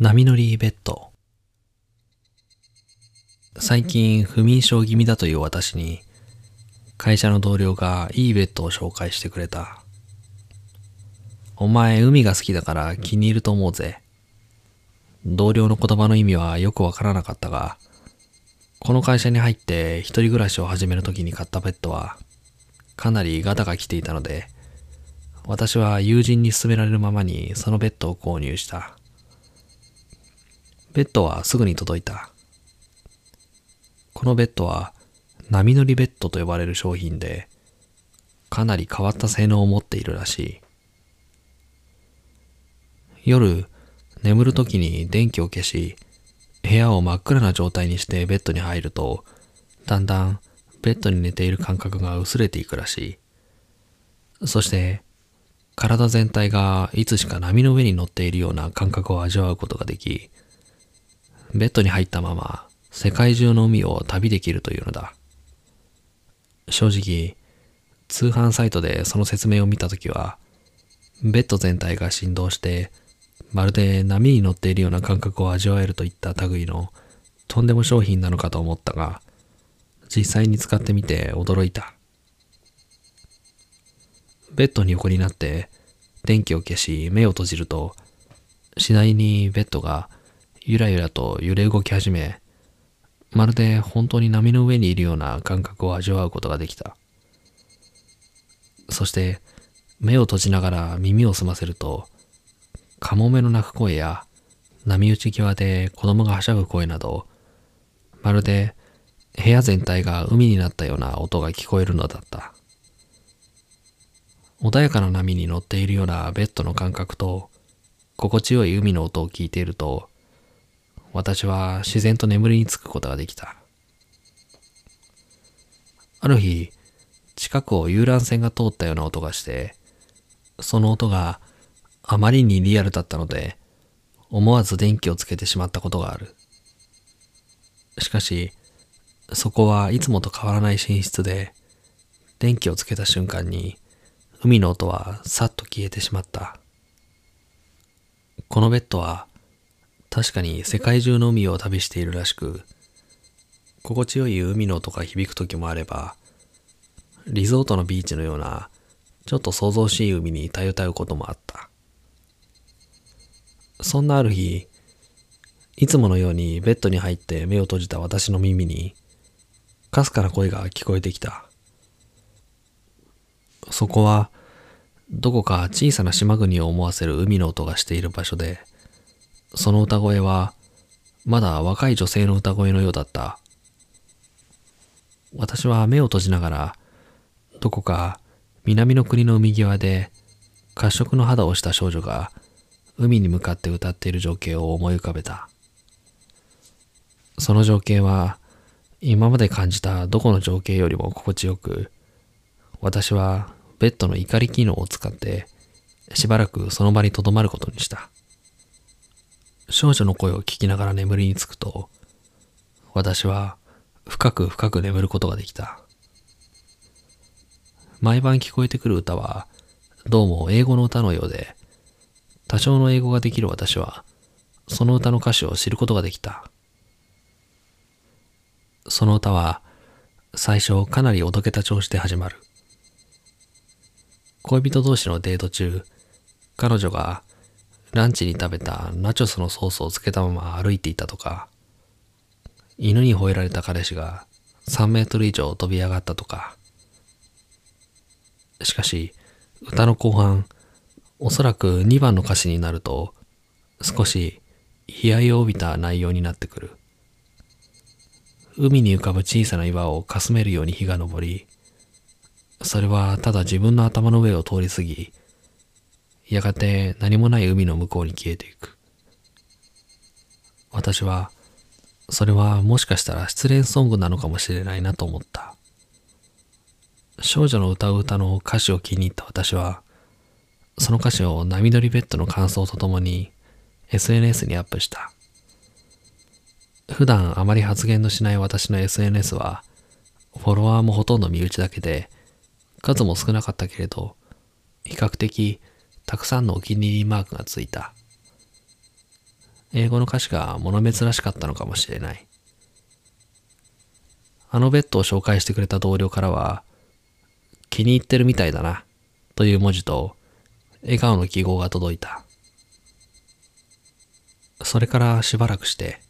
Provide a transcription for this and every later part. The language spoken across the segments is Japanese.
波乗りベッド。最近不眠症気味だという私に、会社の同僚がいいベッドを紹介してくれた。お前海が好きだから気に入ると思うぜ。同僚の言葉の意味はよくわからなかったが、この会社に入って一人暮らしを始めるときに買ったベッドは、かなりガタが来ていたので、私は友人に勧められるままにそのベッドを購入した。ベッドはすぐに届いた。このベッドは波乗りベッドと呼ばれる商品で、かなり変わった性能を持っているらしい。夜、眠るときに電気を消し、部屋を真っ暗な状態にしてベッドに入ると、だんだんベッドに寝ている感覚が薄れていくらしい。そして、体全体がいつしか波の上に乗っているような感覚を味わうことができ、ベッドに入ったまま世界中の海を旅できるというのだ。正直、通販サイトでその説明を見たときは、ベッド全体が振動して、まるで波に乗っているような感覚を味わえるといった類のとんでも商品なのかと思ったが、実際に使ってみて驚いた。ベッドに横になって電気を消し目を閉じると、次第にベッドがゆらゆらと揺れ動き始め、まるで本当に波の上にいるような感覚を味わうことができた。そして、目を閉じながら耳を澄ませると、カモメの鳴く声や波打ち際で子供がはしゃぐ声など、まるで部屋全体が海になったような音が聞こえるのだった。穏やかな波に乗っているようなベッドの感覚と、心地よい海の音を聞いていると、私は自然と眠りにつくことができた。ある日、近くを遊覧船が通ったような音がして、その音があまりにリアルだったので、思わず電気をつけてしまったことがある。しかし、そこはいつもと変わらない寝室で、電気をつけた瞬間に、海の音はさっと消えてしまった。このベッドは、確かに世界中の海を旅しているらしく、心地よい海の音が響く時もあれば、リゾートのビーチのような、ちょっと想像しい海にたゆたうこともあった。そんなある日、いつものようにベッドに入って目を閉じた私の耳に、かすかな声が聞こえてきた。そこは、どこか小さな島国を思わせる海の音がしている場所で、その歌声は、まだ若い女性の歌声のようだった。私は目を閉じながら、どこか南の国の海際で、褐色の肌をした少女が、海に向かって歌っている情景を思い浮かべた。その情景は、今まで感じたどこの情景よりも心地よく、私はベッドの怒り機能を使って、しばらくその場に留まることにした。少女の声を聞きながら眠りにつくと、私は深く深く眠ることができた。毎晩聞こえてくる歌は、どうも英語の歌のようで、多少の英語ができる私は、その歌の歌詞を知ることができた。その歌は、最初かなりおどけた調子で始まる。恋人同士のデート中、彼女がランチに食べたナチョスのソースをつけたまま歩いていたとか、犬に吠えられた彼氏が3メートル以上飛び上がったとか。しかし、歌の後半、おそらく2番の歌詞になると、少し悲哀を帯びた内容になってくる。海に浮かぶ小さな岩をかすめるように日が昇り、それはただ自分の頭の上を通り過ぎ、やがて何もない海の向こうに消えていく。私は、それはもしかしたら失恋ソングなのかもしれないなと思った。少女の歌う歌の歌詞を気に入った私は、その歌詞を波乗りベッドの感想とともに SNS にアップした。普段あまり発言のしない私の SNS は、フォロワーもほとんど身内だけで、数も少なかったけれど、比較的たくさんのお気に入りマークがついた。英語の歌詞が物珍しかったのかもしれない。あのベッドを紹介してくれた同僚からは、気に入ってるみたいだな、という文字と、笑顔の記号が届いた。それからしばらくして、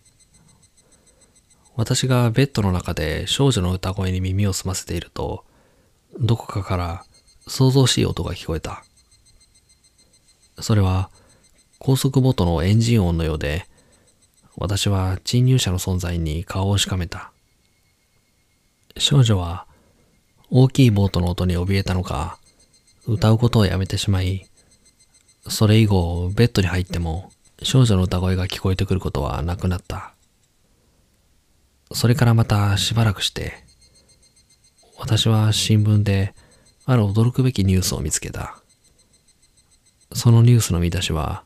私がベッドの中で少女の歌声に耳を澄ませていると、どこかから想像しい音が聞こえた。それは高速ボートのエンジン音のようで、私は侵入者の存在に顔をしかめた。少女は大きいボートの音に怯えたのか、歌うことをやめてしまい、それ以後ベッドに入っても少女の歌声が聞こえてくることはなくなった。それからまたしばらくして、私は新聞である驚くべきニュースを見つけた。そのニュースの見出しは、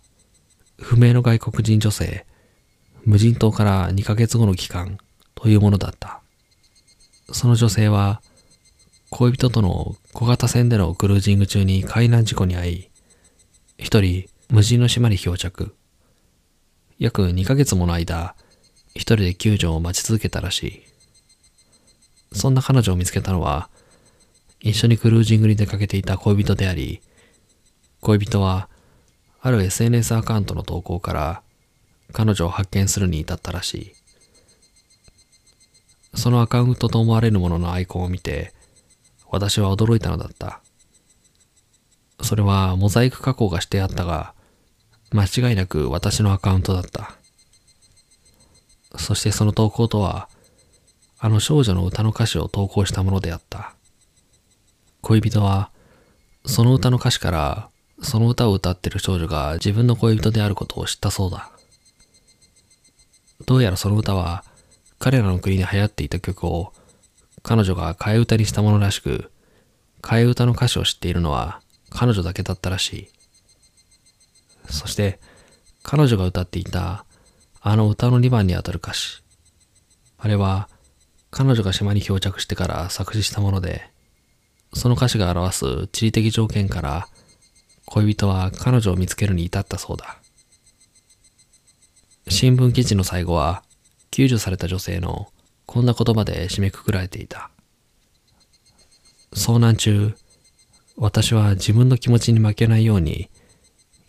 不明の外国人女性、無人島から2ヶ月後の期間というものだった。その女性は、恋人との小型船でのクルージング中に海難事故に遭い、一人無人の島に漂着。約2ヶ月もの間、一人で救助を待ち続けたらしい。そんな彼女を見つけたのは、一緒にクルージングに出かけていた恋人であり、恋人は、ある SNS アカウントの投稿から彼女を発見するに至ったらしい。そのアカウントと思われるもののアイコンを見て、私は驚いたのだった。それはモザイク加工がしてあったが、間違いなく私のアカウントだった。そしてその投稿とは、あの少女の歌の歌詞を投稿したものであった。恋人は、その歌の歌詞から、その歌を歌ってる少女が自分の恋人であることを知ったそうだ。どうやらその歌は、彼らの国で流行っていた曲を、彼女が替え歌にしたものらしく、替え歌の歌詞を知っているのは彼女だけだったらしい。そして、彼女が歌っていた、あの歌の2番にあたる歌詞。あれは、彼女が島に漂着してから作詞したもので、その歌詞が表す地理的条件から、恋人は彼女を見つけるに至ったそうだ。新聞記事の最後は、救助された女性のこんな言葉で締めくくられていた。遭難中、私は自分の気持ちに負けないように、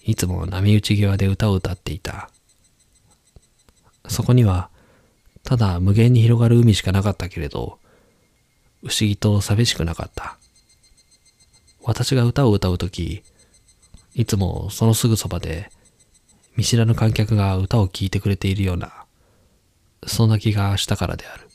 いつも波打ち際で歌を歌っていた。そこには、ただ無限に広がる海しかなかったけれど、不思議と寂しくなかった。私が歌を歌うとき、いつもそのすぐそばで、見知らぬ観客が歌を聴いてくれているような、そんな気がしたからである。